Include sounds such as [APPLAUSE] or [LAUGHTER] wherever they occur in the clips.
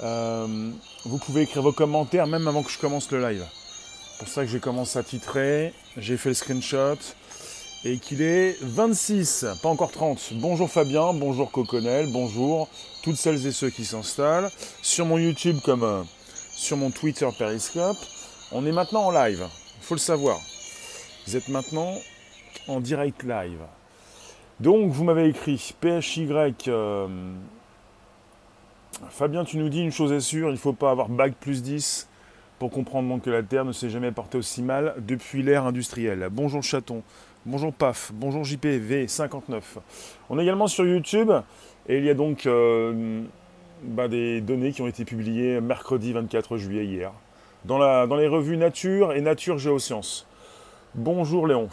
Euh, vous pouvez écrire vos commentaires même avant que je commence le live. C'est pour ça que j'ai commencé à titrer, j'ai fait le screenshot et qu'il est 26, pas encore 30. Bonjour Fabien, bonjour Coconel, bonjour toutes celles et ceux qui s'installent sur mon YouTube comme euh, sur mon Twitter Periscope. On est maintenant en live, il faut le savoir. Vous êtes maintenant en direct live. Donc vous m'avez écrit PHY. Euh, Fabien, tu nous dis une chose est sûre, il ne faut pas avoir bac plus 10 pour comprendre que la Terre ne s'est jamais portée aussi mal depuis l'ère industrielle. Bonjour chaton, bonjour PAF, bonjour JPV59. On est également sur YouTube et il y a donc euh, bah, des données qui ont été publiées mercredi 24 juillet hier dans, la, les revues Nature et Nature Géosciences. Bonjour Léon.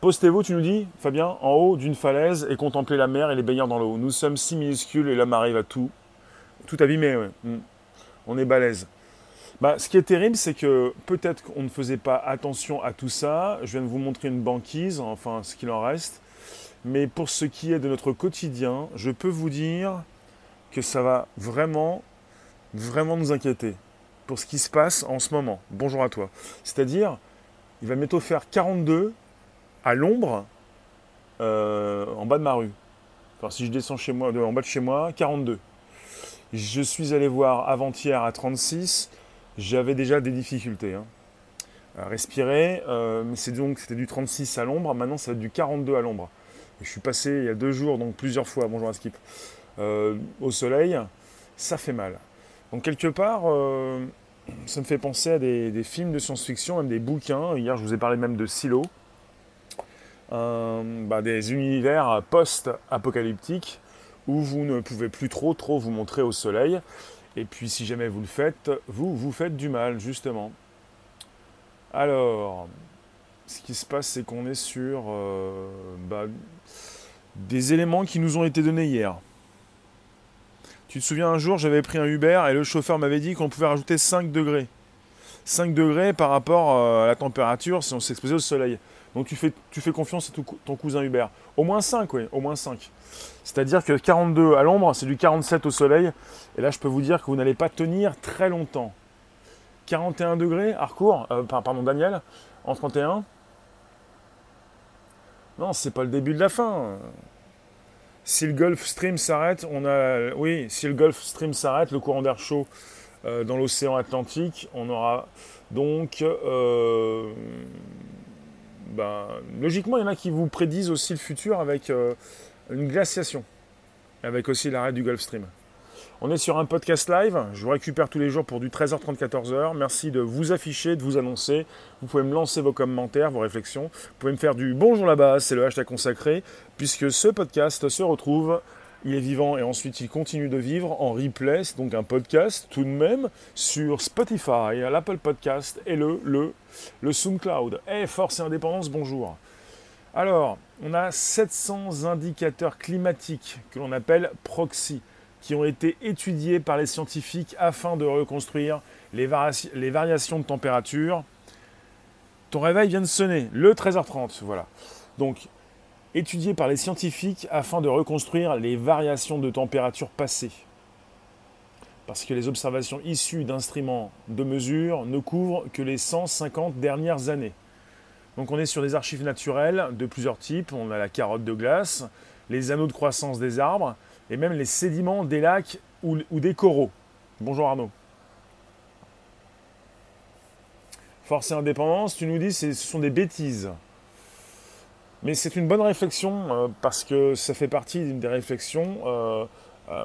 Postez-vous, tu nous dis, Fabien, en haut d'une falaise et contemplez la mer et les baigneurs dans l'eau. Nous sommes si minuscules et l'homme arrive à tout. Tout abîmé, ouais. Hmm. On est balèze. Bah, ce qui est terrible, c'est que peut-être qu'on ne faisait pas attention à tout ça. Je viens de vous montrer une banquise, enfin ce qu'il en reste. Mais pour ce qui est de notre quotidien, je peux vous dire que ça va vraiment, vraiment nous inquiéter pour ce qui se passe en ce moment. Bonjour à toi. C'est-à-dire, il va bientôt faire 42 à l'ombre euh, en bas de ma rue. Enfin, si je descends chez moi, en bas de chez moi, 42. Je suis allé voir avant-hier à 36, j'avais déjà des difficultés hein. à respirer, euh, c'est donc c'était du 36 à l'ombre, maintenant ça va être du 42 à l'ombre. Je suis passé il y a deux jours, donc plusieurs fois, bonjour à Skip, euh, au soleil, ça fait mal. Donc quelque part, ça me fait penser à des, films de science-fiction, même des bouquins. Hier, je vous ai parlé même de Silo. Euh, bah, des univers post-apocalyptiques où vous ne pouvez plus trop trop vous montrer au soleil. Et puis si jamais vous le faites, vous vous faites du mal, justement. Alors, ce qui se passe, c'est qu'on est sur euh, bah, des éléments qui nous ont été donnés hier. Tu te souviens un jour, j'avais pris un Uber et le chauffeur m'avait dit qu'on pouvait rajouter 5 degrés. 5 degrés par rapport euh, à la température si on s'exposait au soleil. Donc tu fais, tu fais confiance à ton cousin Hubert. Au moins 5, oui, au moins 5. C'est-à-dire que 42 à l'ombre, c'est du 47 au soleil. Et là, je peux vous dire que vous n'allez pas tenir très longtemps. 41 degrés, Harcourt, euh, pardon, Daniel, en 31. Non, c'est pas le début de la fin si le Gulf Stream s'arrête, on a, oui, si le Gulf Stream s'arrête, le courant d'air chaud euh, dans l'océan Atlantique, on aura donc, euh, ben, logiquement, il y en a qui vous prédisent aussi le futur avec euh, une glaciation, avec aussi l'arrêt du Gulf Stream. On est sur un podcast live. Je vous récupère tous les jours pour du 13h30, 14h. Merci de vous afficher, de vous annoncer. Vous pouvez me lancer vos commentaires, vos réflexions. Vous pouvez me faire du bonjour là-bas, c'est le hashtag consacré, puisque ce podcast se retrouve. Il est vivant et ensuite il continue de vivre en replay, donc un podcast tout de même sur Spotify, l'Apple Podcast et le, le, le SoundCloud. Et Force et Indépendance, bonjour. Alors, on a 700 indicateurs climatiques que l'on appelle proxy qui ont été étudiés par les scientifiques afin de reconstruire les, variations de température. Ton réveil vient de sonner, le 13h30, voilà. Donc, étudiés par les scientifiques afin de reconstruire les variations de température passées. Parce que les observations issues d'instruments de mesure ne couvrent que les 150 dernières années. Donc on est sur des archives naturelles de plusieurs types. On a la carotte de glace, les anneaux de croissance des arbres, et même les sédiments des lacs ou, des coraux. Bonjour Arnaud. Force et indépendance, tu nous dis ce sont des bêtises. Mais c'est une bonne réflexion euh, parce que ça fait partie d'une des réflexions euh, euh,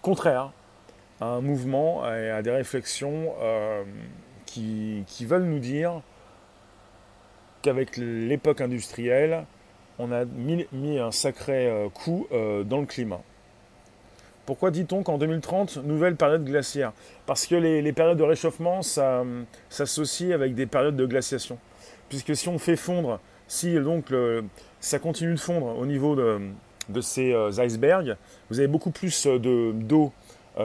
contraires à un mouvement et à des réflexions qui, veulent nous dire qu'avec l'époque industrielle, on a mis, un sacré euh, coup euh, dans le climat. Pourquoi dit-on qu'en 2030, nouvelle période glaciaire? Parce que les, périodes de réchauffement s'associent avec des périodes de glaciation. Puisque si on fait fondre, si donc ça continue de fondre au niveau de, ces euh, icebergs, vous avez beaucoup plus d'eau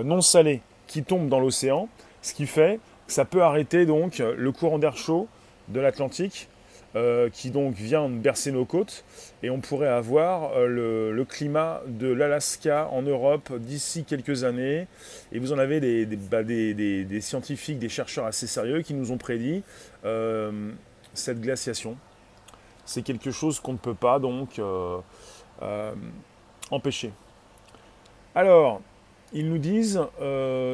non salée qui tombe dans l'océan, ce qui fait que ça peut arrêter donc le courant d'air chaud de l'Atlantique euh, qui donc vient bercer nos côtes, et on pourrait avoir euh, le, climat de l'Alaska en Europe d'ici quelques années. Et vous en avez des, bah, scientifiques, des chercheurs assez sérieux qui nous ont prédit euh, cette glaciation. C'est quelque chose qu'on ne peut pas donc empêcher. Alors, ils nous disent,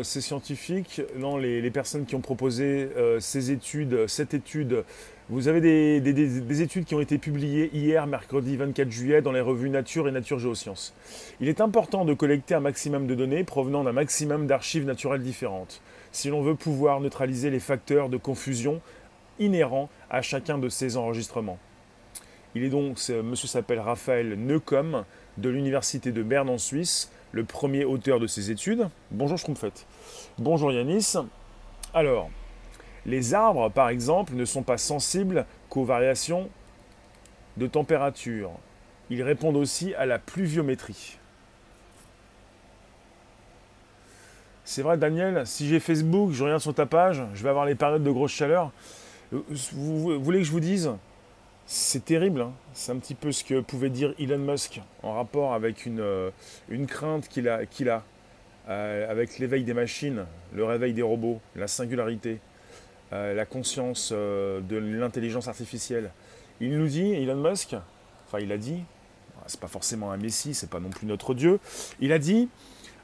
ces scientifiques, non, les, personnes qui ont proposé ces études, cette étude vous avez des, études qui ont été publiées hier, mercredi 24 juillet, dans les revues Nature et Nature Géosciences. Il est important de collecter un maximum de données provenant d'un maximum d'archives naturelles différentes, si l'on veut pouvoir neutraliser les facteurs de confusion inhérents à chacun de ces enregistrements. Il est donc, monsieur s'appelle Raphaël Neukomm, de l'Université de Berne en Suisse, le premier auteur de ces études. Bonjour Schtroumpfette. Bonjour Yanis. Alors, les arbres, par exemple, ne sont pas sensibles qu'aux variations de température. Ils répondent aussi à la pluviométrie. C'est vrai, Daniel, si j'ai Facebook, je regarde sur ta page, je vais avoir les périodes de grosse chaleur. Vous, voulez que je vous dise C'est terrible. Hein. c'est un petit peu ce que pouvait dire Elon Musk en rapport avec une, euh, crainte qu'il a, euh, avec l'éveil des machines, le réveil des robots, la singularité. Euh, la conscience de l'intelligence artificielle. Il nous dit, Elon Musk, enfin il a dit, c'est pas forcément un messie, c'est pas non plus notre Dieu, il a dit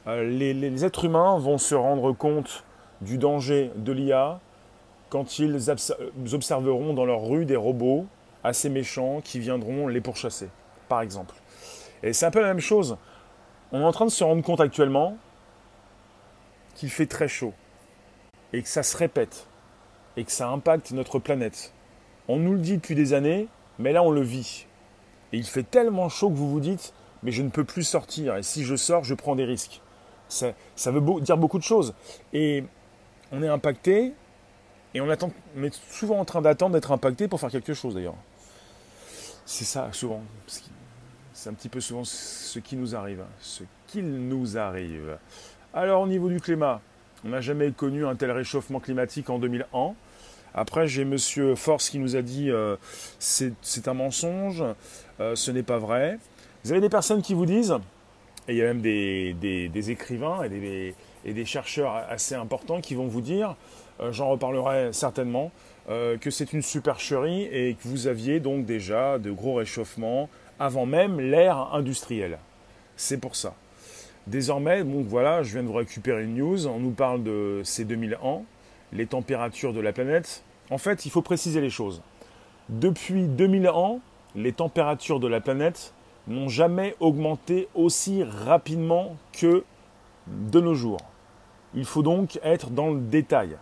les, êtres humains vont se rendre compte du danger de l'IA quand ils observeront dans leur rue des robots assez méchants qui viendront les pourchasser, par exemple. Et c'est un peu la même chose. On est en train de se rendre compte actuellement qu'il fait très chaud et que ça se répète et que ça impacte notre planète. On nous le dit depuis des années, mais là on le vit. Et il fait tellement chaud que vous vous dites, mais je ne peux plus sortir, et si je sors, je prends des risques. Ça, veut dire beaucoup de choses. Et on est impacté, et on, est souvent en train d'attendre d'être impacté pour faire quelque chose d'ailleurs. C'est ça, souvent. C'est un petit peu souvent ce qui nous arrive. Ce qu'il nous arrive. Alors, au niveau du climat, on n'a jamais connu un tel réchauffement climatique en 2001. Après, j'ai Monsieur Force qui nous a dit euh, c'est un mensonge, euh, ce n'est pas vrai. Vous avez des personnes qui vous disent, et il y a même des, écrivains et des, chercheurs assez importants qui vont vous dire, j'en reparlerai certainement, que c'est une supercherie et que vous aviez donc déjà de gros réchauffements avant même l'ère industrielle. C'est pour ça. Désormais, bon voilà, je viens de vous récupérer une news, on nous parle de ces 2000 ans, les températures de la planète, en fait, il faut préciser les choses. Depuis 2000 ans, les températures de la planète n'ont jamais augmenté aussi rapidement que de nos jours. Il faut donc être dans le détail.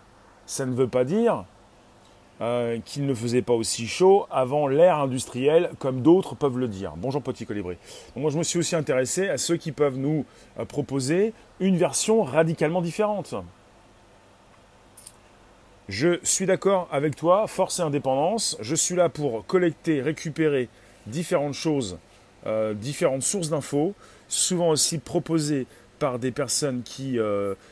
Ça ne veut pas dire euh, qu'il ne faisait pas aussi chaud avant l'ère industrielle, comme d'autres peuvent le dire. Bonjour petit colibri. moi je me suis aussi intéressé à ceux qui peuvent nous euh, proposer une version radicalement différente. Je suis d'accord avec toi, force et indépendance. Je suis là pour collecter, récupérer différentes choses, euh, différentes sources d'infos, souvent aussi proposées par des personnes qui,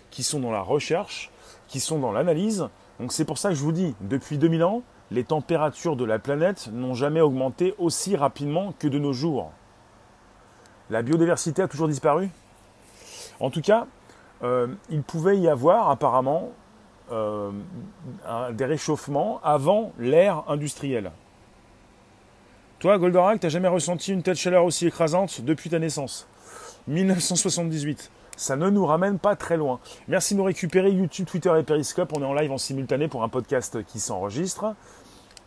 qui sont dans la recherche, qui sont dans l'analyse. Donc c'est pour ça que je vous dis, depuis 2000 ans, les températures de la planète n'ont jamais augmenté aussi rapidement que de nos jours. La biodiversité a toujours disparu En tout cas, euh, il pouvait y avoir apparemment euh, des réchauffements avant l'ère industrielle. Toi, Goldorak, t'as jamais ressenti une telle chaleur aussi écrasante depuis ta naissance? 1978. Ça ne nous ramène pas très loin. Merci de nous récupérer YouTube, Twitter et Periscope. On est en live en simultané pour un podcast qui s'enregistre.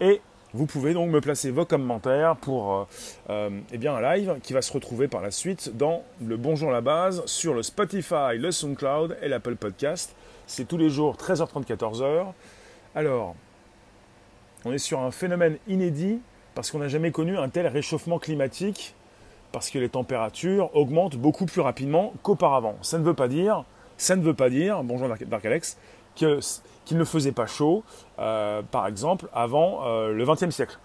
Et vous pouvez donc me placer vos commentaires pour euh, euh, eh bien un live qui va se retrouver par la suite dans le Bonjour la base sur le Spotify, le SoundCloud et l'Apple Podcast. C'est tous les jours 13h30, 14h. Alors, on est sur un phénomène inédit parce qu'on n'a jamais connu un tel réchauffement climatique, parce que les températures augmentent beaucoup plus rapidement qu'auparavant. Ça ne veut pas dire, ça ne veut pas dire, bonjour Dark Alex, qu'il ne faisait pas chaud, euh, par exemple, avant euh, le XXe siècle.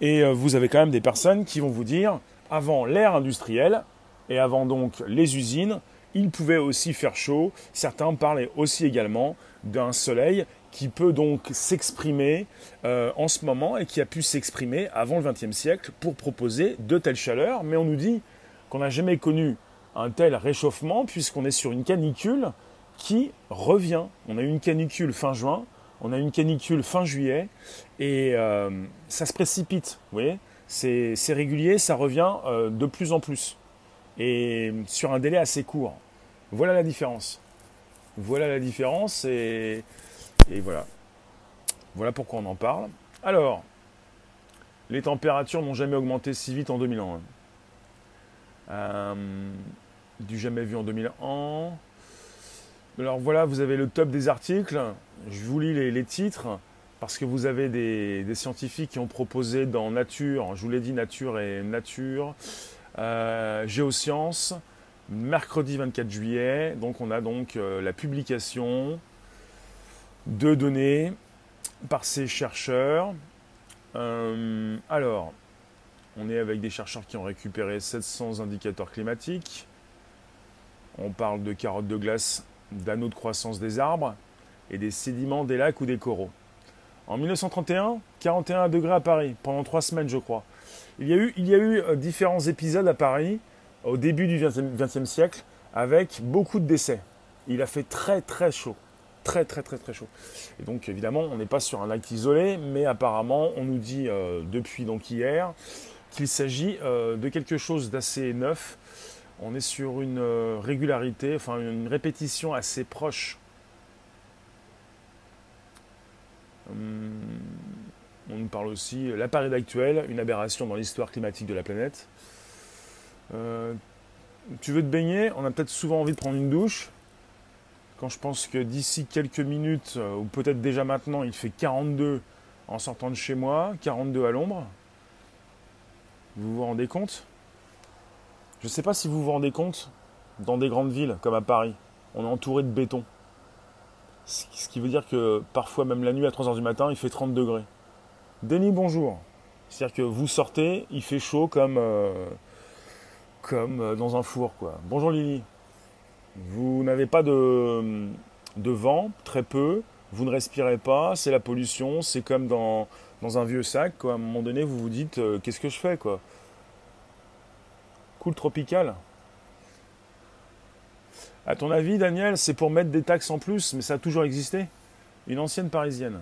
Et euh, vous avez quand même des personnes qui vont vous dire, avant l'ère industrielle, et avant donc les usines, il pouvait aussi faire chaud. Certains parlaient aussi également d'un soleil qui peut donc s'exprimer euh, en ce moment et qui a pu s'exprimer avant le XXe siècle pour proposer de telles chaleurs. Mais on nous dit qu'on n'a jamais connu un tel réchauffement puisqu'on est sur une canicule qui revient. On a eu une canicule fin juin, on a eu une canicule fin juillet et euh, ça se précipite. Vous voyez, c'est régulier, ça revient euh, de plus en plus et sur un délai assez court. Voilà la différence. Voilà la différence et et voilà. Voilà pourquoi on en parle. Alors, les températures n'ont jamais augmenté si vite en 2001. Euh, du jamais vu en 2001. Alors voilà, vous avez le top des articles. Je vous lis les, titres parce que vous avez des, scientifiques qui ont proposé dans Nature, je vous l'ai dit, Nature et Nature, euh, Géosciences, mercredi 24 juillet. Donc on a donc euh, la publication de données par ces chercheurs. Euh, alors, on est avec des chercheurs qui ont récupéré 700 indicateurs climatiques. On parle de carottes de glace, d'anneaux de croissance des arbres et des sédiments des lacs ou des coraux. En 1931, 41 degrés à Paris, pendant trois semaines je crois. Il y a eu, il y a eu euh, différents épisodes à Paris au début du XXe siècle avec beaucoup de décès. Il a fait très très chaud très très très très chaud. Et donc évidemment, on n'est pas sur un lac isolé, mais apparemment, on nous dit euh, depuis donc hier qu'il s'agit euh, de quelque chose d'assez neuf. On est sur une euh, régularité, enfin une répétition assez proche. Hum, on nous parle aussi l'appareil actuel, une aberration dans l'histoire climatique de la planète. tu veux te baigner? On a peut-être souvent envie de prendre une douche quand je pense que d'ici quelques minutes, euh, ou peut-être déjà maintenant, il fait 42 en sortant de chez moi, 42 à l'ombre. Vous vous rendez compte? Je ne sais pas si vous vous rendez compte, dans des grandes villes comme à Paris, on est entouré de béton. Ce qui veut dire que parfois, même la nuit à 3h du matin, il fait 30 degrés. Denis, bonjour. C'est-à-dire que vous sortez, il fait chaud comme, euh, comme euh, dans un four. Quoi. Bonjour Lily. Vous n'avez pas de, vent, très peu. Vous ne respirez pas, c'est la pollution. C'est comme dans, un vieux sac. À un moment donné, vous vous dites euh, qu'est-ce que je fais quoi? Cool tropical. À ton avis, Daniel, c'est pour mettre des taxes en plus, mais ça a toujours existé? Une ancienne parisienne.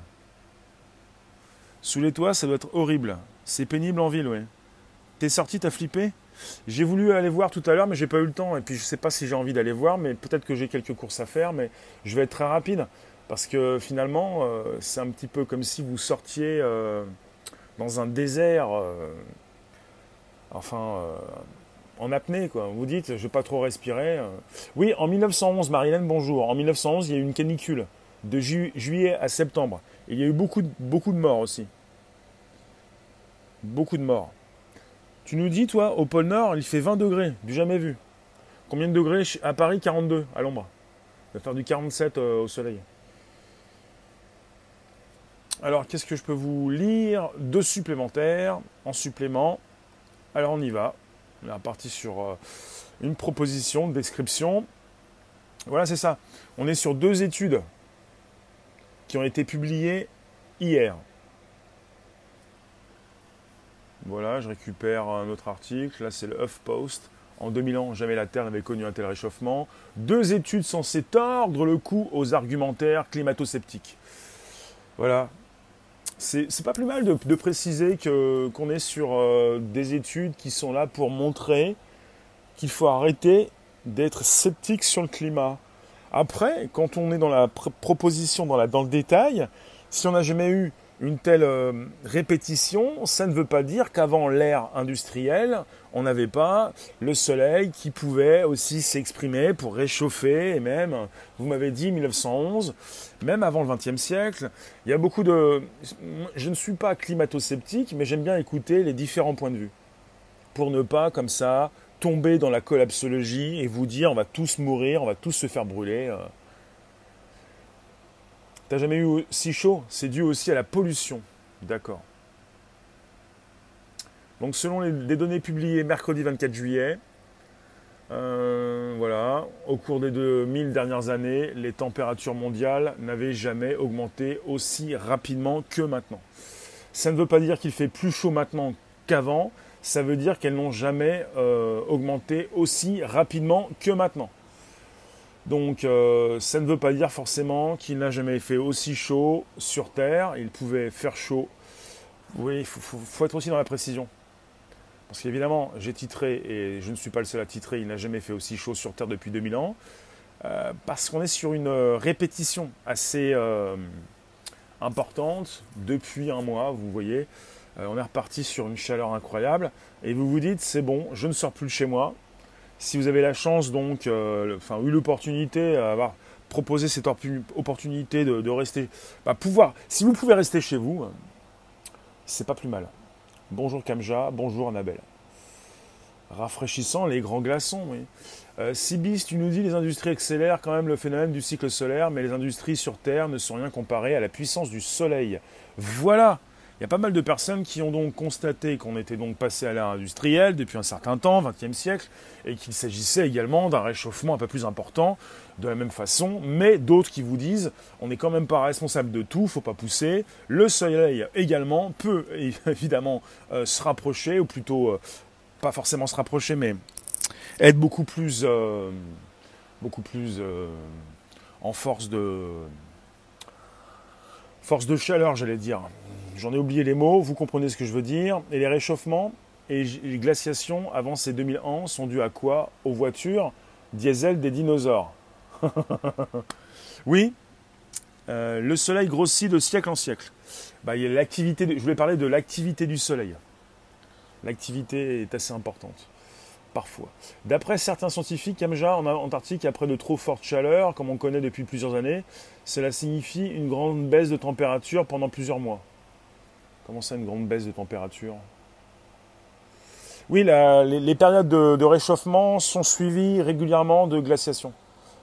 Sous les toits, ça doit être horrible. C'est pénible en ville, oui. T'es sorti, t'as flippé? J'ai voulu aller voir tout à l'heure, mais j'ai pas eu le temps. Et puis je sais pas si j'ai envie d'aller voir, mais peut-être que j'ai quelques courses à faire, mais je vais être très rapide. Parce que finalement, euh, c'est un petit peu comme si vous sortiez euh, dans un désert, euh, enfin, en apnée, quoi. Vous dites, je vais pas trop respirer. Oui, en 1911, Marilène, bonjour. En 1911, il y a eu une canicule de juillet à septembre. il y a eu beaucoup, beaucoup de morts aussi. Beaucoup de morts. Tu nous dis, toi, au pôle Nord, il fait 20 degrés, du jamais vu. Combien de degrés À Paris, 42 à l'ombre. Il va faire du 47 euh, au soleil. Alors, qu'est-ce que je peux vous lire Deux supplémentaires en supplément? Alors, on y va. On est reparti sur euh, une proposition de description. Voilà, c'est ça. On est sur deux études qui ont été publiées hier. Voilà, je récupère un autre article. Là, c'est le HuffPost. En 2000 ans, jamais la Terre n'avait connu un tel réchauffement. Deux études censées tordre le cou aux argumentaires climato-sceptiques. Voilà. C'est pas plus mal de, préciser qu'on est sur euh, des études qui sont là pour montrer qu'il faut arrêter d'être sceptique sur le climat. Après, quand on est dans la proposition, dans, le détail, si on n'a jamais eu une telle euh, répétition, ça ne veut pas dire qu'avant l'ère industrielle, on n'avait pas le soleil qui pouvait aussi s'exprimer pour réchauffer, et même, vous m'avez dit 1911, même avant le XXe siècle, il y a beaucoup de... Je ne suis pas climato-sceptique, mais j'aime bien écouter les différents points de vue, pour ne pas, comme ça, tomber dans la collapsologie et vous dire on va tous mourir, on va tous se faire brûler. T'as jamais eu si chaud C'est dû aussi à la pollution. D'accord. Donc selon les, données publiées mercredi 24 juillet, euh, voilà, au cours des 2000 dernières années, les températures mondiales n'avaient jamais augmenté aussi rapidement que maintenant. Ça ne veut pas dire qu'il fait plus chaud maintenant qu'avant, ça veut dire qu'elles n'ont jamais euh, augmenté aussi rapidement que maintenant. Donc euh, ça ne veut pas dire forcément qu'il n'a jamais fait aussi chaud sur Terre, il pouvait faire chaud. Oui, il faut, être aussi dans la précision. Parce qu'évidemment, j'ai titré, et je ne suis pas le seul à titrer, il n'a jamais fait aussi chaud sur Terre depuis 2000 ans, euh, parce qu'on est sur une répétition assez importante depuis un mois, vous voyez. Euh, on est reparti sur une chaleur incroyable. Et vous vous dites, c'est bon, je ne sors plus de chez moi. Si vous avez la chance, donc, euh, enfin, eu l'opportunité, avoir proposé cette opportunité de, rester, bah, pouvoir, si vous pouvez rester chez vous, c'est pas plus mal. Bonjour Kamja, bonjour Annabelle. Rafraîchissant les grands glaçons, oui. Euh, Sibis, tu nous dis les industries accélèrent quand même le phénomène du cycle solaire, mais les industries sur Terre ne sont rien comparées à la puissance du Soleil. Voilà il y a pas mal de personnes qui ont donc constaté qu'on était donc passé à l'ère industrielle depuis un certain temps, 20e siècle, et qu'il s'agissait également d'un réchauffement un peu plus important, de la même façon, mais d'autres qui vous disent on n'est quand même pas responsable de tout, faut pas pousser. Le soleil également peut [LAUGHS] évidemment euh, se rapprocher, ou plutôt euh, pas forcément se rapprocher, mais être beaucoup plus, euh, beaucoup plus en force de force de chaleur, j'allais dire j'en ai oublié les mots, vous comprenez ce que je veux dire. Et les réchauffements et les glaciations avant ces 2000 ans sont dus à quoi? Aux voitures diesel des dinosaures. [LAUGHS] oui, euh, le soleil grossit de siècle en siècle. Bah, l'activité, je voulais parler de l'activité du soleil. L'activité est assez importante, parfois. D'après certains scientifiques, Kamja en Antarctique, après de trop fortes chaleurs, comme on connaît depuis plusieurs années, cela signifie une grande baisse de température pendant plusieurs mois. Comment ça, une grande baisse de température? Oui, les, périodes de, réchauffement sont suivies régulièrement de glaciation.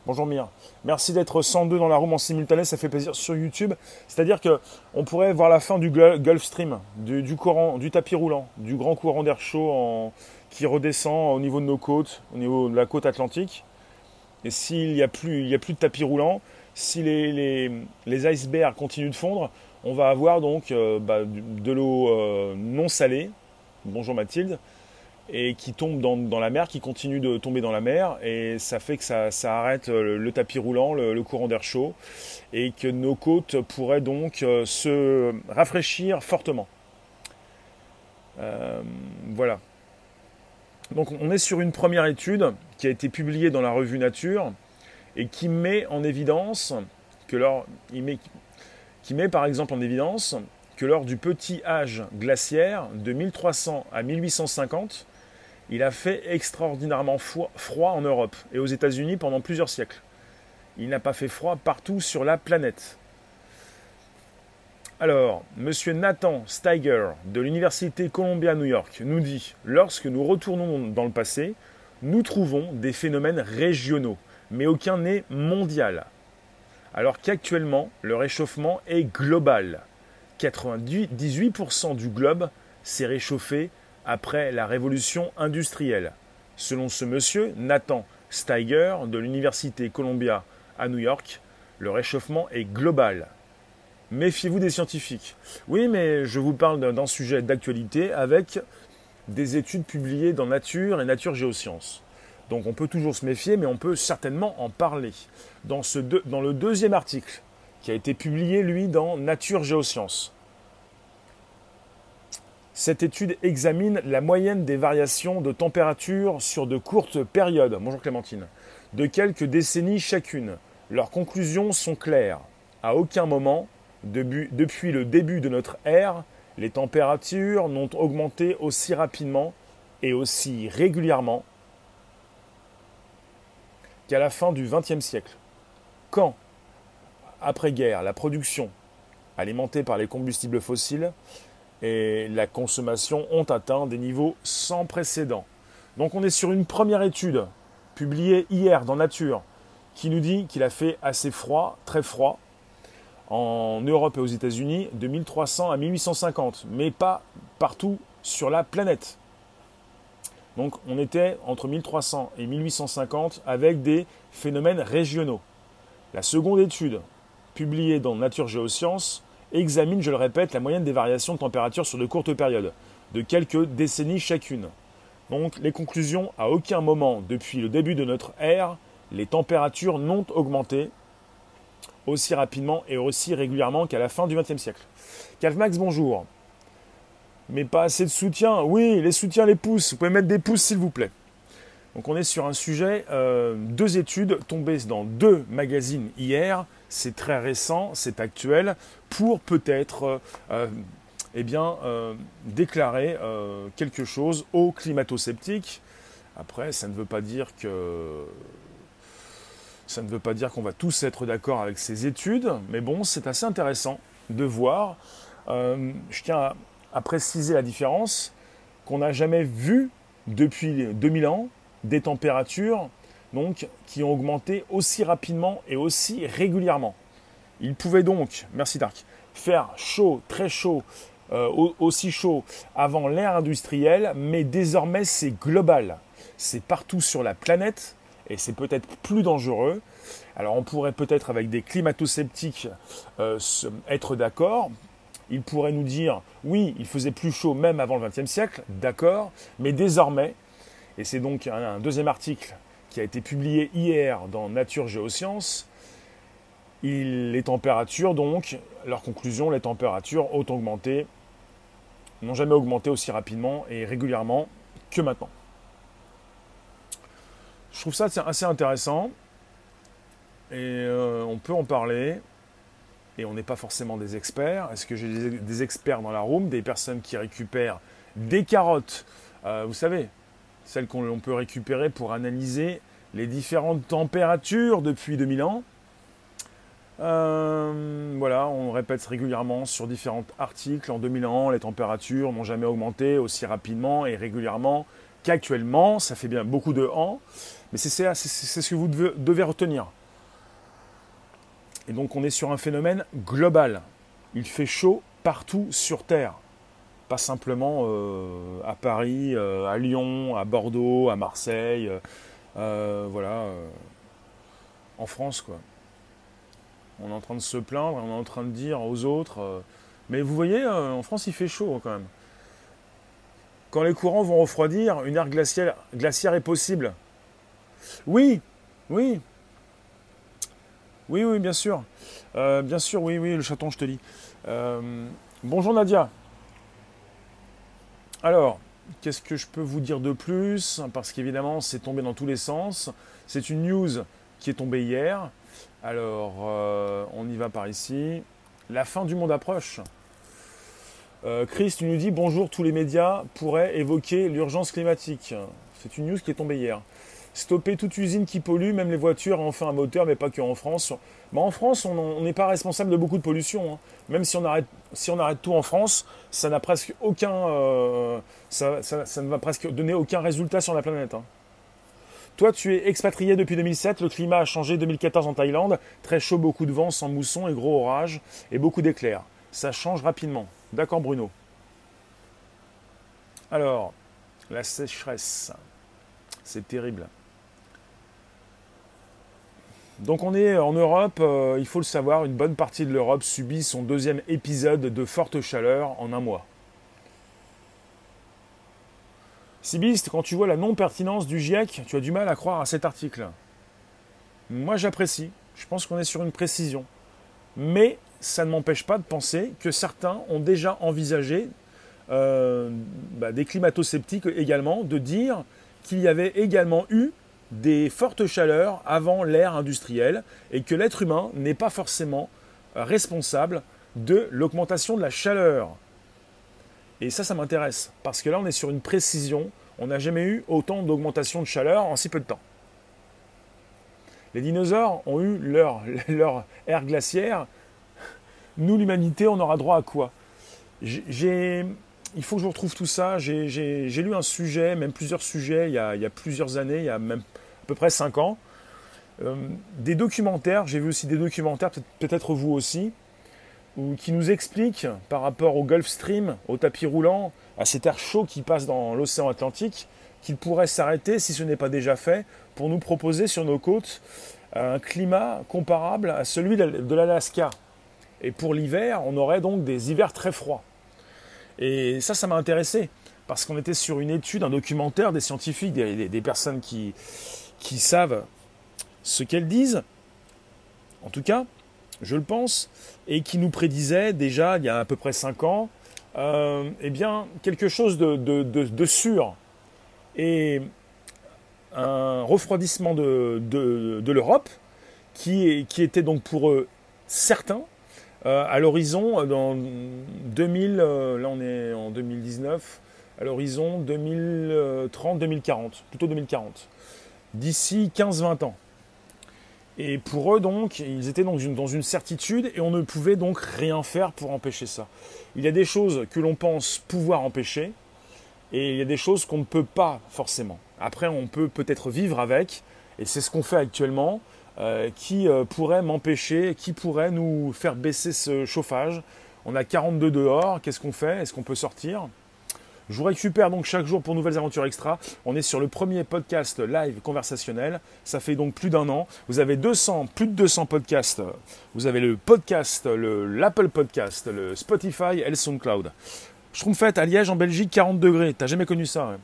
Bonjour Mia. Merci d'être 102 dans la room en simultané, ça fait plaisir sur YouTube. C'est-à-dire qu'on pourrait voir la fin du Gulf Stream, du, courant, du tapis roulant, du grand courant d'air chaud qui redescend au niveau de nos côtes, au niveau de la côte atlantique. Et s'il n'y a, plus, a plus de tapis roulant, si les icebergs continuent de fondre, on va avoir donc euh, bah, de l'eau euh, non salée, bonjour Mathilde, et qui tombe dans, la mer, qui continue de tomber dans la mer, et ça fait que ça, arrête euh, le, tapis roulant, le, courant d'air chaud, et que nos côtes pourraient donc se rafraîchir fortement. voilà. Donc on est sur une première étude qui a été publiée dans la revue Nature et qui met en évidence que lors, il met, qui met par exemple en évidence que lors du petit âge glaciaire de 1300 à 1850, il a fait extraordinairement froid en Europe et aux États-Unis pendant plusieurs siècles. Il n'a pas fait froid partout sur la planète. Alors, M. Nathan Steiger de l'Université Columbia New York nous dit Lorsque nous retournons dans le passé, nous trouvons des phénomènes régionaux, mais aucun n'est mondial alors qu'actuellement le réchauffement est global. 98% du globe s'est réchauffé après la révolution industrielle. Selon ce monsieur, Nathan Steiger de l'Université Columbia à New York, le réchauffement est global. Méfiez-vous des scientifiques. Oui, mais je vous parle d'un sujet d'actualité avec des études publiées dans Nature et Nature Géosciences. Donc on peut toujours se méfier, mais on peut certainement en parler. Dans, le deuxième article, qui a été publié, lui, dans Nature Géosciences, cette étude examine la moyenne des variations de température sur de courtes périodes, bonjour Clémentine, de quelques décennies chacune. Leurs conclusions sont claires. À aucun moment, depuis le début de notre ère, les températures n'ont augmenté aussi rapidement et aussi régulièrement qu'à la fin du XXe siècle, quand, après-guerre, la production alimentée par les combustibles fossiles et la consommation ont atteint des niveaux sans précédent. Donc on est sur une première étude publiée hier dans Nature qui nous dit qu'il a fait assez froid, très froid, en Europe et aux États-Unis de 1300 à 1850, mais pas partout sur la planète. Donc on était entre 1300 et 1850 avec des phénomènes régionaux. La seconde étude, publiée dans Nature Géosciences, examine, je le répète, la moyenne des variations de température sur de courtes périodes, de quelques décennies chacune. Donc les conclusions, à aucun moment depuis le début de notre ère, les températures n'ont augmenté aussi rapidement et aussi régulièrement qu'à la fin du XXe siècle. Calvmax, bonjour. Mais pas assez de soutien. Oui, les soutiens, les pouces. Vous pouvez mettre des pouces, s'il vous plaît. Donc on est sur un sujet, euh, deux études tombées dans deux magazines hier. C'est très récent, c'est actuel, pour peut-être euh, euh, eh bien, déclarer quelque chose aux climato-sceptiques. Après, ça ne veut pas dire que ça ne veut pas dire qu'on va tous être d'accord avec ces études, mais bon, c'est assez intéressant de voir. Je tiens à, préciser la différence qu'on n'a jamais vu depuis 2000 ans des températures donc, qui ont augmenté aussi rapidement et aussi régulièrement. Il pouvait donc, merci Dark, faire chaud, très chaud, euh, aussi chaud avant l'ère industrielle, mais désormais c'est global. C'est partout sur la planète et c'est peut-être plus dangereux. Alors on pourrait peut-être avec des climato-sceptiques euh, être d'accord. Ils pourraient nous dire oui, il faisait plus chaud même avant le XXe siècle, d'accord, mais désormais, et c'est donc un, deuxième article qui a été publié hier dans Nature Géosciences, les températures donc, leur conclusion, les températures ont augmenté, n'ont jamais augmenté aussi rapidement et régulièrement que maintenant. Je trouve ça assez intéressant et euh, on peut en parler. Et on n'est pas forcément des experts. Est-ce que j'ai des, experts dans la room, des personnes qui récupèrent des carottes, euh, vous savez, celles qu'on peut récupérer pour analyser les différentes températures depuis 2000 ans. Euh, voilà, on répète régulièrement sur différents articles. En 2000 ans, les températures n'ont jamais augmenté aussi rapidement et régulièrement qu'actuellement. Ça fait bien beaucoup de ans. Mais c'est ce que vous devez, retenir. Et donc on est sur un phénomène global. Il fait chaud partout sur Terre. Pas simplement euh, à Paris, euh, à Lyon, à Bordeaux, à Marseille, euh, voilà, en France quoi. On est en train de se plaindre, on est en train de dire aux autres. mais vous voyez, en France il fait chaud quand même. Quand les courants vont refroidir, une ère glaciaire, est possible. Oui, oui. Oui, oui, bien sûr. Bien sûr, oui, oui, le chaton, je te dis. Bonjour Nadia. Alors, qu'est-ce que je peux vous dire de plus? Parce qu'évidemment, c'est tombé dans tous les sens. C'est une news qui est tombée hier. Alors, euh, on y va par ici. La fin du monde approche. Chris, tu nous dis bonjour, tous les médias pourraient évoquer l'urgence climatique. C'est une news qui est tombée hier stopper toute usine qui pollue, même les voitures ont fait un moteur, mais pas que en France. Bah, en France, on n'est pas responsable de beaucoup de pollution. Hein. Même si on, arrête, si on arrête tout en France, ça n'a presque aucun, euh, ça, ne va presque donner aucun résultat sur la planète. Hein. Toi, tu es expatrié depuis 2007. Le climat a changé 2014 en Thaïlande. Très chaud, beaucoup de vent, sans mousson et gros orages et beaucoup d'éclairs. Ça change rapidement. D'accord, Bruno. Alors, la sécheresse. C'est terrible. Donc on est en Europe, euh, il faut le savoir, une bonne partie de l'Europe subit son deuxième épisode de forte chaleur en un mois. Sibiste, quand tu vois la non-pertinence du GIEC, tu as du mal à croire à cet article. Moi j'apprécie, je pense qu'on est sur une précision. Mais ça ne m'empêche pas de penser que certains ont déjà envisagé, euh, bah, des climato-sceptiques également, de dire qu'il y avait également eu des fortes chaleurs avant l'ère industrielle et que l'être humain n'est pas forcément responsable de l'augmentation de la chaleur. Et ça, ça m'intéresse, parce que là, on est sur une précision. On n'a jamais eu autant d'augmentation de chaleur en si peu de temps. Les dinosaures ont eu leur, [LAUGHS] leur ère glaciaire. Nous, l'humanité, on aura droit à quoi? J'ai il faut que je retrouve tout ça. J'ai lu un sujet, même plusieurs sujets, il y a, plusieurs années, il y a même peu près cinq ans. Euh, des documentaires, j'ai vu aussi des documentaires, peut-être vous aussi, qui nous expliquent par rapport au Gulf Stream, au tapis roulant, à cet air chaud qui passe dans l'océan Atlantique, qu'il pourrait s'arrêter, si ce n'est pas déjà fait, pour nous proposer sur nos côtes un climat comparable à celui de l'Alaska. Et pour l'hiver, on aurait donc des hivers très froids. Et ça, ça m'a intéressé, parce qu'on était sur une étude, un documentaire des scientifiques, des, personnes qui, qui savent ce qu'elles disent, en tout cas, je le pense, et qui nous prédisaient déjà, il y a à peu près 5 ans, euh, eh bien, quelque chose de, sûr. Et un refroidissement de, l'Europe, qui, était donc pour eux certain, euh, à l'horizon, dans 2000, euh, là on est en 2019, à l'horizon 2030-2040, plutôt 2040, d'ici 15-20 ans. Et pour eux, donc, ils étaient dans une, certitude et on ne pouvait donc rien faire pour empêcher ça. Il y a des choses que l'on pense pouvoir empêcher et il y a des choses qu'on ne peut pas forcément. Après, on peut peut-être vivre avec et c'est ce qu'on fait actuellement euh, qui euh, pourrait m'empêcher, qui pourrait nous faire baisser ce chauffage. On a 42 dehors, qu'est-ce qu'on fait? Est-ce qu'on peut sortir? Je vous récupère donc chaque jour pour nouvelles aventures extra. On est sur le premier podcast live conversationnel. Ça fait donc plus d'un an. Vous avez 200, plus de 200 podcasts. Vous avez le podcast, l'Apple Podcast, le Spotify et le SoundCloud. Schtroumpfette à Liège en Belgique, 40 degrés. T'as jamais connu ça hein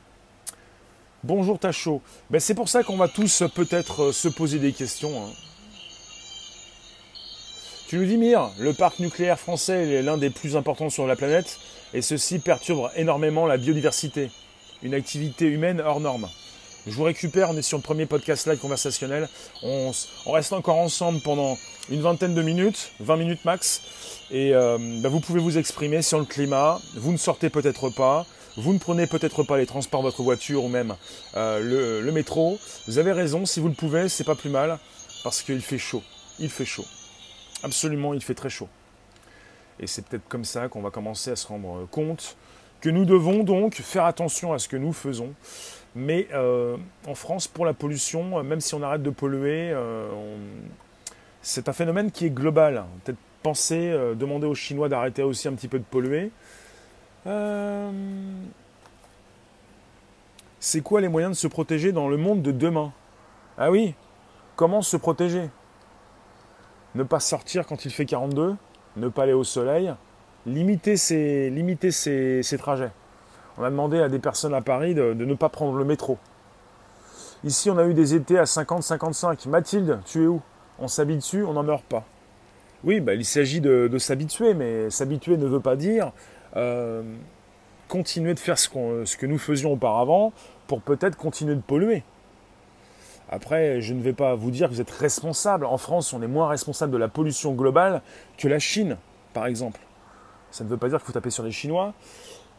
Bonjour, t'as chaud. Ben, c'est pour ça qu'on va tous peut-être euh, se poser des questions. Hein. Tu nous dis, Mire, le parc nucléaire français est l'un des plus importants sur la planète et ceci perturbe énormément la biodiversité, une activité humaine hors norme. Je vous récupère, on est sur le premier podcast live conversationnel. On, reste encore ensemble pendant une vingtaine de minutes, 20 minutes max. Et euh, bah, vous pouvez vous exprimer sur le climat. Vous ne sortez peut-être pas. Vous ne prenez peut-être pas les transports, votre voiture ou même euh, le métro. Vous avez raison, si vous le pouvez, c'est pas plus mal. Parce qu'il fait chaud. Il fait chaud. Absolument, il fait très chaud. Et c'est peut-être comme ça qu'on va commencer à se rendre compte que nous devons donc faire attention à ce que nous faisons. Mais euh, en France, pour la pollution, même si on arrête de polluer, euh, c'est un phénomène qui est global. Peut-être penser, euh, demander aux Chinois d'arrêter aussi un petit peu de polluer. c'est quoi les moyens de se protéger dans le monde de demain? Ah oui, comment se protéger? Ne pas sortir quand il fait 42, ne pas aller au soleil, limiter ses, limiter ses, trajets. On a demandé à des personnes à Paris de, ne pas prendre le métro. Ici, on a eu des étés à 50-55. Mathilde, tu es où? On s'habitue, on n'en meurt pas. Oui, bah, il s'agit de, s'habituer, mais s'habituer ne veut pas dire euh, continuer de faire ce, ce que nous faisions auparavant pour peut-être continuer de polluer. Après, je ne vais pas vous dire que vous êtes responsable. En France, on est moins responsable de la pollution globale que la Chine, par exemple. Ça ne veut pas dire qu'il faut taper sur les Chinois.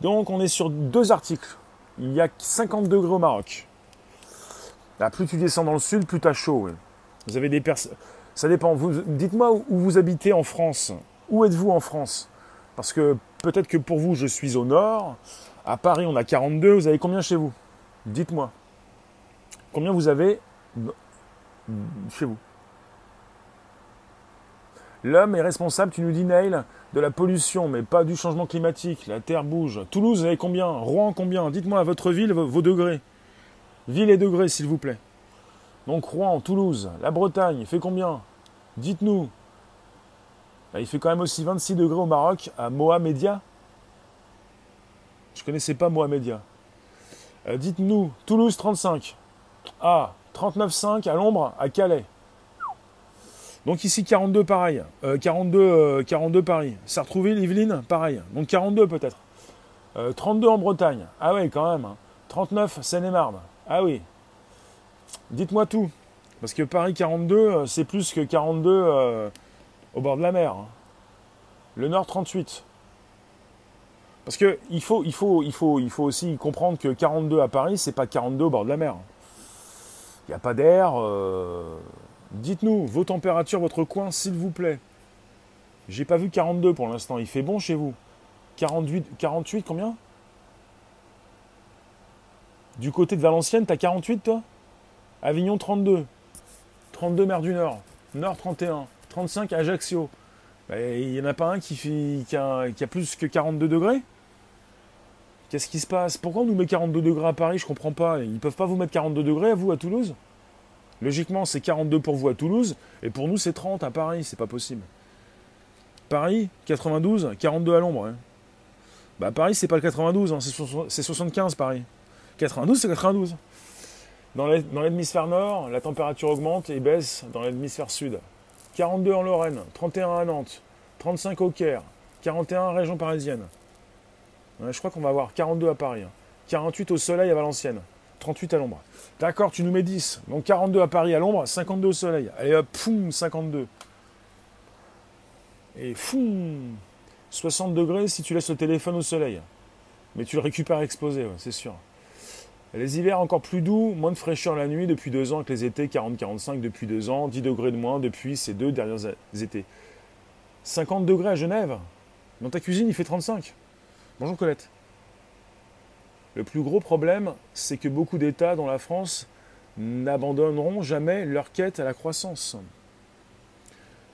Donc, on est sur deux articles. Il y a 50 degrés au Maroc. Là, plus tu descends dans le sud, plus tu as chaud. Vous avez des personnes. Ça dépend. Dites-moi où vous habitez en France. Où êtes-vous en France? Parce que peut-être que pour vous, je suis au nord. À Paris, on a 42. Vous avez combien chez vous? Dites-moi. Combien vous avez chez vous. L'homme est responsable, tu nous dis Neil, de la pollution, mais pas du changement climatique. La Terre bouge. Toulouse, vous combien? Rouen, combien? Dites-moi à votre ville vos degrés. Ville et degrés, s'il vous plaît. Donc Rouen, Toulouse, la Bretagne, fait combien? Dites-nous. Bah, il fait quand même aussi 26 degrés au Maroc, à Mohamedia. Je ne connaissais pas Mohamedia. Euh, dites-nous, Toulouse 35. Ah, 39,5 à l'ombre à Calais. Donc ici 42 pareil. 42, 42 Paris. Sartrouville, Yvelines, pareil. Donc 42 peut-être. 32 euh, en Bretagne. Ah oui, quand même. 39 hein. Seine-et-Marne. Ah oui. Dites-moi tout. Parce que Paris 42, euh, c'est plus que 42 euh, au bord de la mer. Hein. Le Nord 38. Parce que il faut, il faut, il faut, il faut aussi comprendre que 42 à Paris, c'est pas 42 au bord de la mer. Il n'y a pas d'air. Euh, dites-nous vos températures, votre coin, s'il vous plaît. J'ai pas vu 42 pour l'instant. Il fait bon chez vous 48, 48 combien? Du côté de Valenciennes, t'as 48 toi? Avignon 32. 32 mer du Nord. Nord 31. 35 Ajaccio. Il n'y en a pas un qui, fait, qui, a, qui a plus que 42 degrés? Qu'est-ce qui se passe? Pourquoi on nous met 42 degrés à Paris? Je comprends pas. Ils peuvent pas vous mettre 42 degrés à vous à Toulouse? Logiquement, c'est 42 pour vous à Toulouse, et pour nous, c'est 30 à Paris. C'est pas possible. Paris, 92, 42 à l'ombre. Hein. Bah Paris, c'est pas le 92, hein, c'est 75 Paris. 92, c'est 92. Dans l'hémisphère nord, la température augmente et baisse dans l'hémisphère sud. 42 en Lorraine, 31 à Nantes, 35 au Caire, 41 en région parisienne. Je crois qu'on va avoir 42 à Paris, 48 hein. au soleil à Valenciennes, 38 à l'ombre. D'accord, tu nous mets 10. Donc 42 à Paris à l'ombre, 52 au soleil. Allez hop, poum, 52. Et fou 60 degrés si tu laisses le téléphone au soleil. Mais tu le récupères exposé, c'est sûr. Les hivers encore plus doux, moins de fraîcheur la nuit depuis deux ans que les étés, 40-45 depuis deux ans, 10 degrés de moins depuis ces deux derniers étés. 50 degrés à Genève? Dans ta cuisine, il fait 35. Bonjour Colette. Le plus gros problème, c'est que beaucoup d'États dans la France n'abandonneront jamais leur quête à la croissance.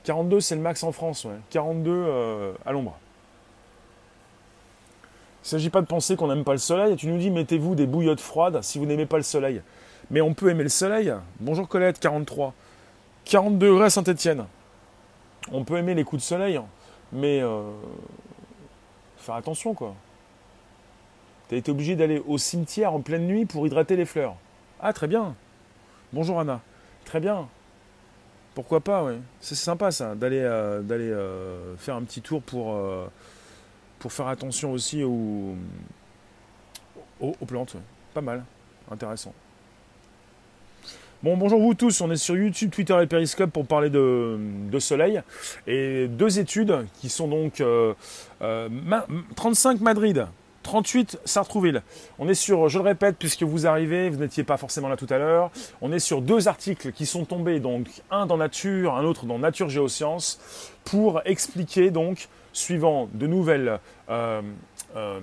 42, c'est le max en France, 42 euh, à l'ombre. Il ne s'agit pas de penser qu'on n'aime pas le soleil. Tu nous dis, mettez-vous des bouillottes froides si vous n'aimez pas le soleil. Mais on peut aimer le soleil. Bonjour Colette, 43. 40 degrés à Saint-Etienne. On peut aimer les coups de soleil, mais euh, faire attention quoi. Tu as été obligé d'aller au cimetière en pleine nuit pour hydrater les fleurs. Ah, très bien. Bonjour Anna. Très bien. Pourquoi pas, oui. C'est sympa ça, d'aller euh, euh, faire un petit tour pour, euh, faire attention aussi aux, plantes. Pas mal. Intéressant. Bon, bonjour vous tous, on est sur YouTube, Twitter et Periscope pour parler de, soleil. Et deux études qui sont donc 35 Madrid, 38 Sartrouville. On est sur, je le répète, puisque vous arrivez, vous n'étiez pas forcément là tout à l'heure, on est sur deux articles qui sont tombés, donc un dans Nature, un autre dans Nature Géosciences, pour expliquer donc, suivant de nouvelles euh, euh,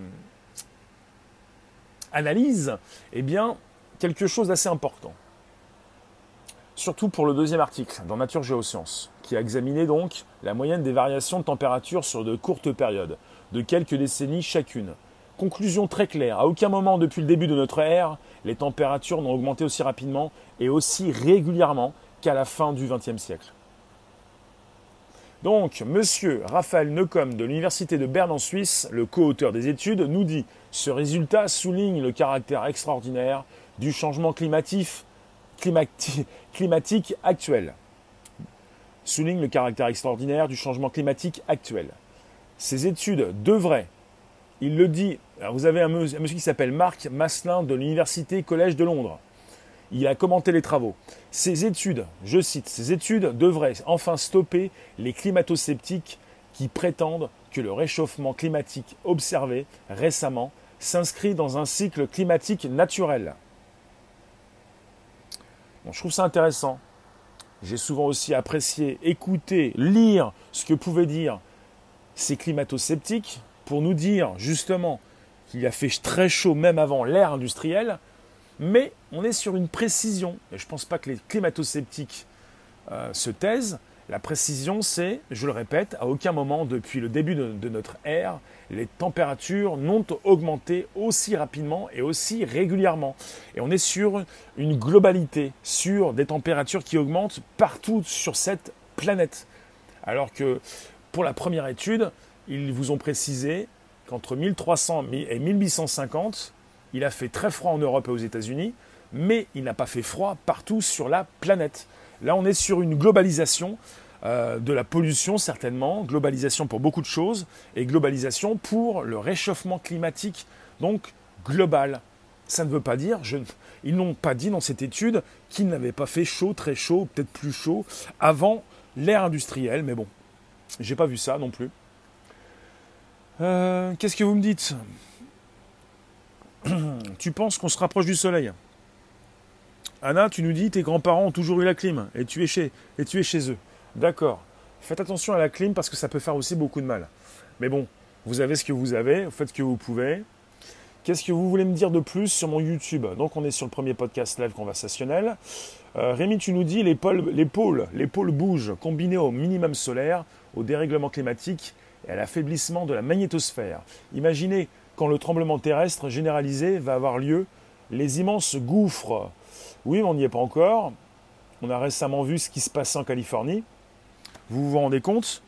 analyses, eh bien, quelque chose d'assez important. Surtout pour le deuxième article dans Nature Géosciences, qui a examiné donc la moyenne des variations de température sur de courtes périodes, de quelques décennies chacune. Conclusion très claire, à aucun moment depuis le début de notre ère, les températures n'ont augmenté aussi rapidement et aussi régulièrement qu'à la fin du XXe siècle. Donc, monsieur Raphaël Neukomm de l'Université de Berne en Suisse, le co-auteur des études, nous dit Ce résultat souligne le caractère extraordinaire du changement climatique, climatique actuel. Souligne le caractère extraordinaire du changement climatique actuel. Ces études devraient, il le dit vous avez un monsieur, qui s'appelle Marc Masselin de l'Université Collège de Londres. Il a commenté les travaux. Ces études, je cite, ces études devraient enfin stopper les climato-sceptiques qui prétendent que le réchauffement climatique observé récemment s'inscrit dans un cycle climatique naturel. Je trouve ça intéressant. J'ai souvent aussi apprécié écouter, lire ce que pouvaient dire ces climato-sceptiques pour nous dire justement qu'il a fait très chaud même avant l'ère industrielle, mais on est sur une précision. Et je ne pense pas que les climato-sceptiques euh, se taisent. La précision, c'est, je le répète, à aucun moment depuis le début de, notre ère, les températures n'ont augmenté aussi rapidement et aussi régulièrement. Et on est sur une globalité, sur des températures qui augmentent partout sur cette planète. Alors que pour la première étude, ils vous ont précisé entre 1300 et 1850, il a fait très froid en Europe et aux États-Unis, mais il n'a pas fait froid partout sur la planète. Là, on est sur une globalisation euh, de la pollution, certainement, globalisation pour beaucoup de choses, et globalisation pour le réchauffement climatique, donc global. Ça ne veut pas dire, ils n'ont pas dit dans cette étude qu'il n'avait pas fait chaud, très chaud, peut-être plus chaud, avant l'ère industrielle, mais bon, j'ai pas vu ça non plus. Euh, qu'est-ce que vous me dites? [CLEARS THROAT] Tu penses qu'on se rapproche du soleil? Anna, tu nous dis tes grands-parents ont toujours eu la clim et tu es chez eux. D'accord. Faites attention à la clim parce que ça peut faire aussi beaucoup de mal. Mais bon, vous avez ce que vous avez, faites ce que vous pouvez. Qu'est-ce que vous voulez me dire de plus sur mon YouTube? Donc on est sur le premier podcast live conversationnel. Euh, Rémi, tu nous dis les pôles, les pôles, les pôles bougent combinés au minimum solaire, au dérèglement climatique et à l'affaiblissement de la magnétosphère. Imaginez quand le tremblement terrestre généralisé va avoir lieu, les immenses gouffres. Oui, mais on n'y est pas encore. On a récemment vu ce qui se passait en Californie. Vous vous rendez compte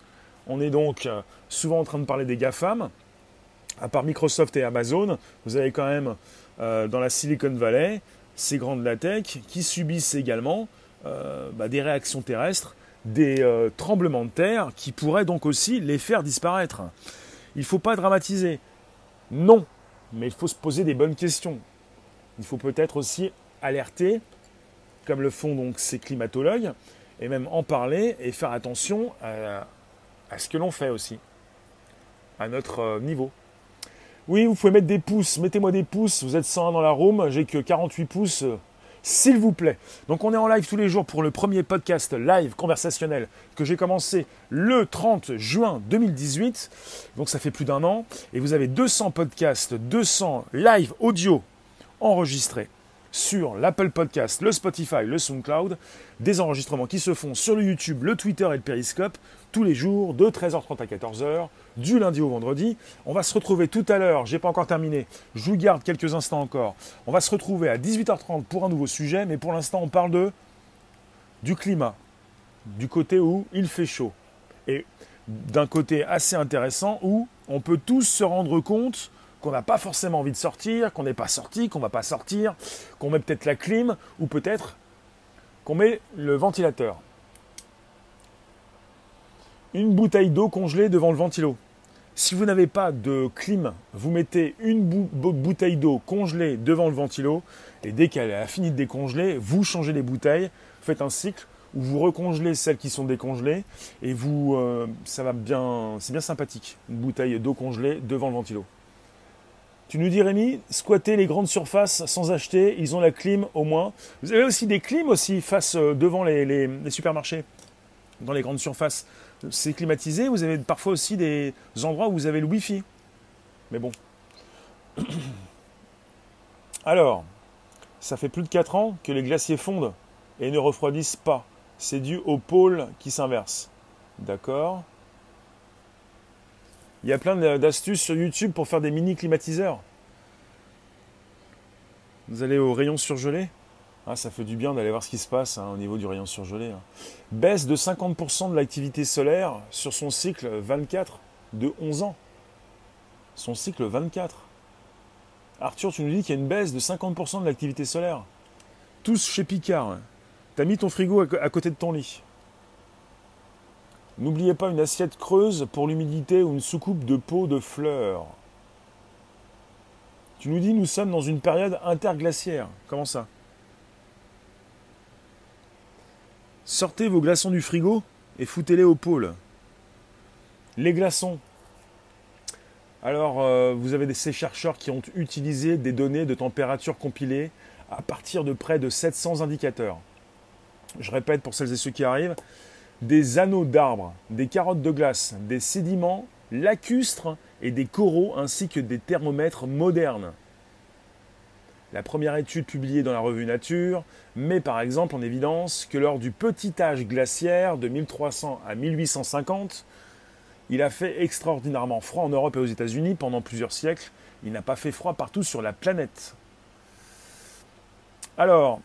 On est donc euh, souvent en train de parler des GAFAM. À part Microsoft et Amazon, vous avez quand même euh, dans la Silicon Valley ces grandes la tech qui subissent également euh, bah, des réactions terrestres, des tremblements de terre qui pourraient donc aussi les faire disparaître. Il ne faut pas dramatiser. Non, mais il faut se poser des bonnes questions. Il faut peut-être aussi alerter, comme le font donc ces climatologues, et même en parler et faire attention à, ce que l'on fait aussi, à notre euh, niveau. Oui, vous pouvez mettre des pouces, mettez-moi des pouces, vous êtes 101 dans la room, j'ai que 48 pouces, euh, s'il vous plaît. Donc on est en live tous les jours pour le premier podcast live conversationnel que j'ai commencé le 30 juin 2018, donc ça fait plus d'un an, et vous avez 200 podcasts, 200 live audio enregistrés sur l'Apple Podcast, le Spotify, le SoundCloud, des enregistrements qui se font sur le YouTube, le Twitter et le Periscope tous les jours de 13h30 à 14h, du lundi au vendredi. On va se retrouver tout à l'heure, j'ai pas encore terminé, je vous garde quelques instants encore. On va se retrouver à 18h30 pour un nouveau sujet, mais pour l'instant on parle de du climat, du côté où il fait chaud. Et d'un côté assez intéressant où on peut tous se rendre compte qu'on n'a pas forcément envie de sortir, qu'on n'est pas sorti, qu'on ne va pas sortir, qu'on met peut-être la clim ou peut-être qu'on met le ventilateur. Une bouteille d'eau congelée devant le ventilo. Si vous n'avez pas de clim, vous mettez une bouteille d'eau congelée devant le ventilo et dès qu'elle a fini de décongeler, vous changez les bouteilles, faites un cycle où vous recongelez celles qui sont décongelées et vous, euh, ça va bien, c'est bien sympathique, une bouteille d'eau congelée devant le ventilo. Tu nous dis Rémi, squatter les grandes surfaces sans acheter, ils ont la clim au moins. Vous avez aussi des clims aussi face euh, devant les, supermarchés, dans les grandes surfaces. C'est climatisé, vous avez parfois aussi des endroits où vous avez le Wi-Fi. Mais bon. [COUGHS] Alors, ça fait plus de 4 ans que les glaciers fondent et ne refroidissent pas. C'est dû au pôle qui s'inverse. D'accord il y a plein d'astuces sur YouTube pour faire des mini climatiseurs. Vous allez au rayon surgelé? Ah, ça fait du bien d'aller voir ce qui se passe hein, au niveau du rayon surgelé. Hein. Baisse de 50% de l'activité solaire sur son cycle 24 de 11 ans. Son cycle 24. Arthur, tu nous dis qu'il y a une baisse de 50% de l'activité solaire. Tous chez Picard. Hein. T'as mis ton frigo à côté de ton lit. N'oubliez pas une assiette creuse pour l'humidité ou une soucoupe de peau de fleurs. Tu nous dis nous sommes dans une période interglaciaire. Comment ça? Sortez vos glaçons du frigo et foutez-les au pôle. Les glaçons. Alors, euh, vous avez ces chercheurs qui ont utilisé des données de température compilées à partir de près de 700 indicateurs. Je répète pour celles et ceux qui arrivent, des anneaux d'arbres, des carottes de glace, des sédiments lacustres et des coraux ainsi que des thermomètres modernes. La première étude publiée dans la revue Nature met par exemple en évidence que lors du petit âge glaciaire de 1300 à 1850, il a fait extraordinairement froid en Europe et aux États-Unis pendant plusieurs siècles. Il n'a pas fait froid partout sur la planète. Alors,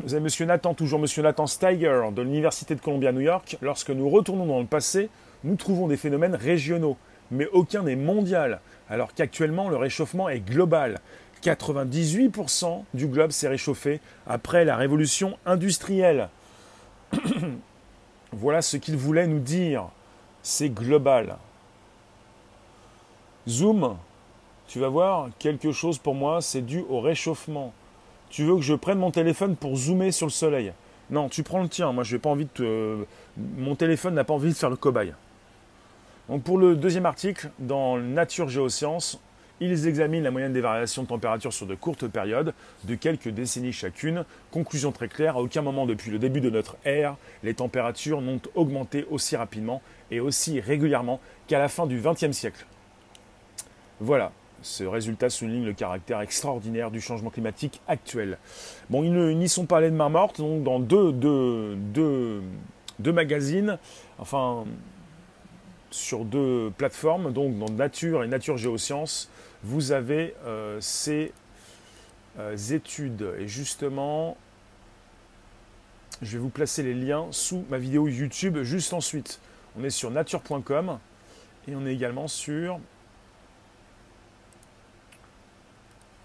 vous avez Monsieur Nathan, toujours Monsieur Nathan Steiger de l'Université de Columbia New York. Lorsque nous retournons dans le passé, nous trouvons des phénomènes régionaux, mais aucun n'est mondial, alors qu'actuellement le réchauffement est global. 98% du globe s'est réchauffé après la révolution industrielle. [COUGHS] voilà ce qu'il voulait nous dire. C'est global. Zoom, tu vas voir, quelque chose pour moi, c'est dû au réchauffement. Tu veux que je prenne mon téléphone pour zoomer sur le soleil? Non, tu prends le tien. Moi, je n'ai pas envie de te... Mon téléphone n'a pas envie de faire le cobaye. Donc, pour le deuxième article, dans Nature Géosciences, ils examinent la moyenne des variations de température sur de courtes périodes, de quelques décennies chacune. Conclusion très claire, à aucun moment depuis le début de notre ère, les températures n'ont augmenté aussi rapidement et aussi régulièrement qu'à la fin du XXe siècle. Voilà, ce résultat souligne le caractère extraordinaire du changement climatique actuel. Bon, ils n'y sont pas allés de main morte, donc dans deux, deux, deux, magazines, enfin, sur deux plateformes, donc dans Nature et Nature Géosciences, vous avez euh, ces euh, études. Et justement, je vais vous placer les liens sous ma vidéo YouTube juste ensuite. On est sur nature.com et on est également sur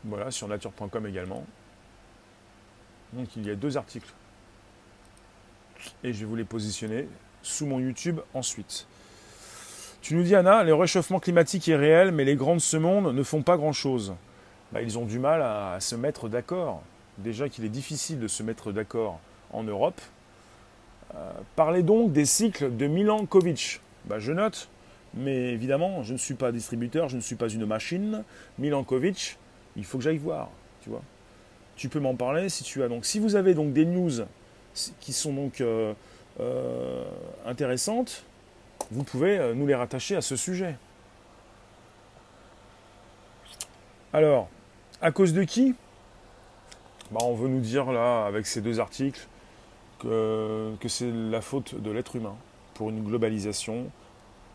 voilà sur nature.com également. Donc il y a deux articles et je vais vous les positionner sous mon YouTube ensuite. Tu nous dis Anna, le réchauffement climatique est réel, mais les grands de ce monde ne font pas grand-chose. Bah, ils ont du mal à, se mettre d'accord. Déjà qu'il est difficile de se mettre d'accord en Europe. Euh, parlez donc des cycles de Milankovitch. Bah, je note, mais évidemment, je ne suis pas distributeur, je ne suis pas une machine. Milankovitch, il faut que j'aille voir, tu vois. Tu peux m'en parler si tu as donc. Si vous avez donc des news qui sont donc euh, euh, intéressantes, vous pouvez euh, nous les rattacher à ce sujet. Alors, à cause de qui? Bah, On veut nous dire là, avec ces deux articles, que, que c'est la faute de l'être humain pour une globalisation.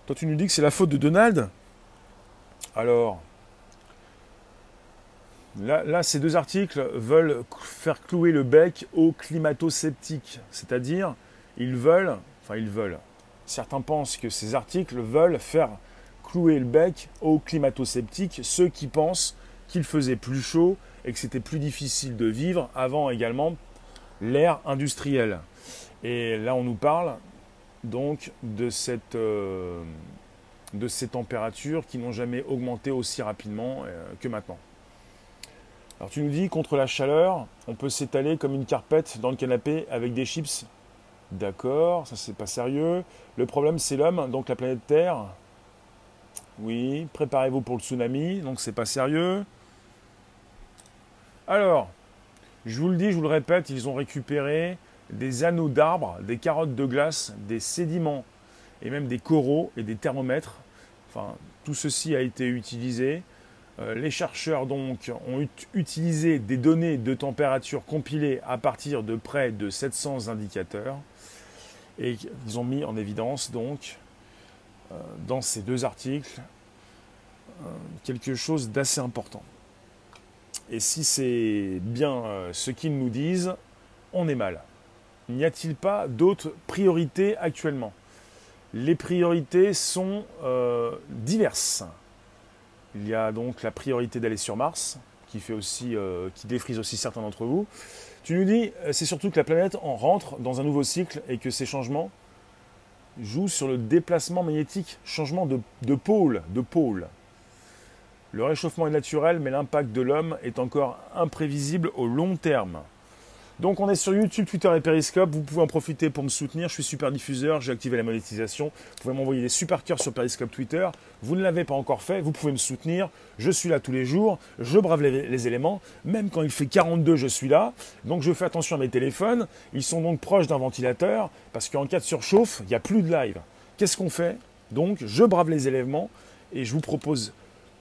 Toi, tu nous dis que c'est la faute de Donald? Alors, Là, ces deux articles veulent faire clouer le bec aux climato-sceptiques, c'est-à-dire ils veulent, enfin ils veulent, certains pensent que ces articles veulent faire clouer le bec aux climato-sceptiques, ceux qui pensent qu'il faisait plus chaud et que c'était plus difficile de vivre avant également l'ère industrielle. Et là, on nous parle donc de, euh, ces températures qui n'ont jamais augmenté aussi rapidement euh, que maintenant. Alors tu nous dis, contre la chaleur, on peut s'étaler comme une carpette dans le canapé avec des chips. D'accord, ça c'est pas sérieux. Le problème c'est l'homme, donc la planète Terre. Oui, préparez-vous pour le tsunami, donc c'est pas sérieux. Alors, je vous le dis, je vous le répète, ils ont récupéré des anneaux d'arbres, des carottes de glace, des sédiments et même des coraux et des thermomètres. Enfin, tout ceci a été utilisé les chercheurs donc ont utilisé des données de température compilées à partir de près de 700 indicateurs et ils ont mis en évidence donc euh, dans ces deux articles euh, quelque chose d'assez important. Et si c'est bien ce qu'ils nous disent, on est mal. N'y a-t-il pas d'autres priorités actuellement? Les priorités sont diverses. Il y a donc la priorité d'aller sur Mars, qui euh, défrise aussi certains d'entre vous. Tu nous dis, euh, c'est surtout que la planète en rentre dans un nouveau cycle et que ces changements jouent sur le déplacement magnétique, changement de, de pôle. Le réchauffement est naturel, mais l'impact de l'homme est encore imprévisible au long terme. Donc on est sur YouTube, Twitter et Periscope. Vous pouvez en profiter pour me soutenir. Je suis super diffuseur, j'ai activé la monétisation. Vous pouvez m'envoyer des super cœurs sur Periscope, Twitter. Vous ne l'avez pas encore fait, vous pouvez me soutenir. Je suis là tous les jours, je brave les, éléments. Même quand il fait 42, je suis là. Donc je fais attention à mes téléphones. Ils sont donc proches d'un ventilateur parce qu'en cas de surchauffe, il n'y a plus de live. Qu'est-ce qu'on fait? Donc je brave les éléments et je vous propose,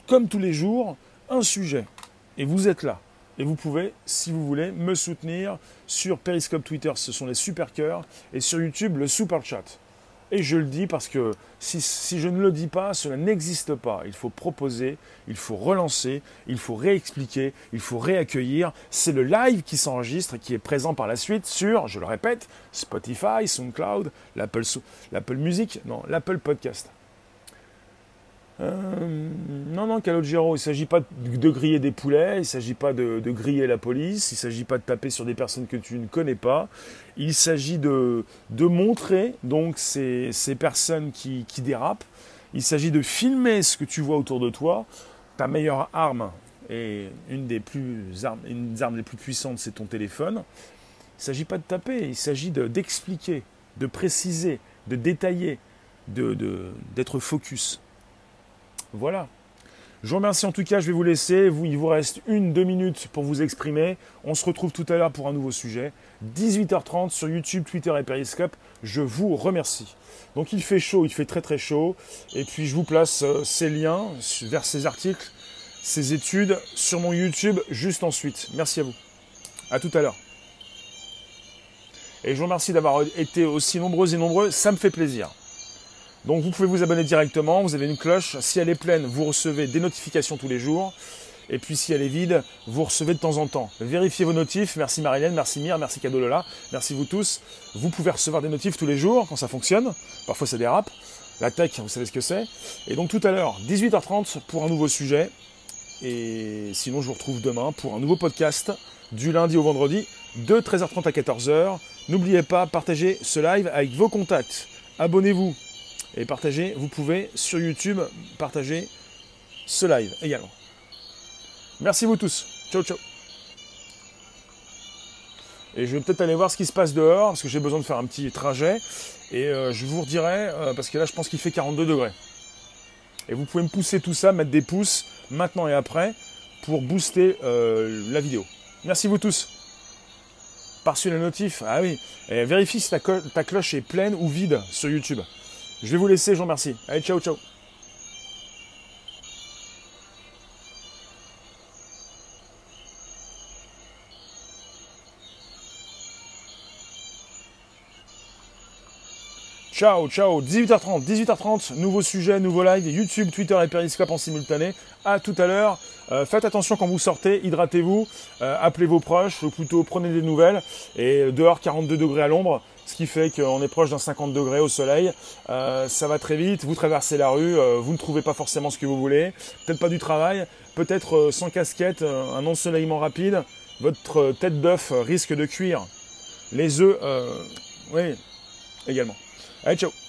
comme tous les jours, un sujet. Et vous êtes là. Et vous pouvez, si vous voulez, me soutenir sur Periscope Twitter, ce sont les super cœurs, et sur YouTube, le super chat. Et je le dis parce que si, si je ne le dis pas, cela n'existe pas. Il faut proposer, il faut relancer, il faut réexpliquer, il faut réaccueillir. C'est le live qui s'enregistre et qui est présent par la suite sur, je le répète, Spotify, SoundCloud, l'Apple Music, non, l'Apple Podcast. Euh, non, non, Calogero, il ne s'agit pas de griller des poulets, il ne s'agit pas de, griller la police, il ne s'agit pas de taper sur des personnes que tu ne connais pas. Il s'agit de, montrer donc ces, personnes qui, dérapent. Il s'agit de filmer ce que tu vois autour de toi. Ta meilleure arme et une des plus armes, une les plus puissantes, c'est ton téléphone. Il ne s'agit pas de taper, il s'agit d'expliquer, de, préciser, de détailler, d'être focus. Voilà. Je vous remercie en tout cas, je vais vous laisser. Il vous reste une, deux minutes pour vous exprimer. On se retrouve tout à l'heure pour un nouveau sujet. 18h30 sur YouTube, Twitter et Periscope. Je vous remercie. Donc il fait chaud, il fait très très chaud. Et puis je vous place euh, ces liens vers ces articles, ces études sur mon YouTube juste ensuite. Merci à vous. À tout à l'heure. Et je vous remercie d'avoir été aussi nombreux et nombreux. Ça me fait plaisir. Donc vous pouvez vous abonner directement, vous avez une cloche. Si elle est pleine, vous recevez des notifications tous les jours. Et puis si elle est vide, vous recevez de temps en temps. Vérifiez vos notifs. Merci Marilène, merci Mire, merci Lola, merci vous tous. Vous pouvez recevoir des notifs tous les jours quand ça fonctionne. Parfois ça dérape. La tech, vous savez ce que c'est. Et donc tout à l'heure, 18h30 pour un nouveau sujet. Et sinon, je vous retrouve demain pour un nouveau podcast du lundi au vendredi de 13h30 à 14h. N'oubliez pas, partagez ce live avec vos contacts. Abonnez-vous et partagez. Vous pouvez sur YouTube partager ce live également. Merci vous tous. Ciao, ciao. Et je vais peut-être aller voir ce qui se passe dehors, parce que j'ai besoin de faire un petit trajet. Et euh, je vous redirai, euh, parce que là je pense qu'il fait 42 degrés. Et vous pouvez me pousser tout ça, mettre des pouces maintenant et après, pour booster euh, la vidéo. Merci vous tous. Par-dessus la notif, ah oui. Et vérifie si ta cloche est pleine ou vide sur YouTube. Je vais vous laisser, je vous remercie. Allez, ciao, ciao. Ciao, ciao, 18h30, 18h30, nouveau sujet, nouveau live, YouTube, Twitter et Periscope en simultané. À tout à l'heure. Euh, faites attention quand vous sortez, hydratez-vous, euh, appelez vos proches, ou plutôt prenez des nouvelles. Et dehors 42 degrés à l'ombre, ce qui fait qu'on est proche d'un 50 degrés au soleil. Euh, ça va très vite, vous traversez la rue, vous ne trouvez pas forcément ce que vous voulez, peut-être pas du travail, peut-être sans casquette, un ensoleillement rapide, votre tête d'œuf risque de cuire. Les œufs, oui, également. Allez, ciao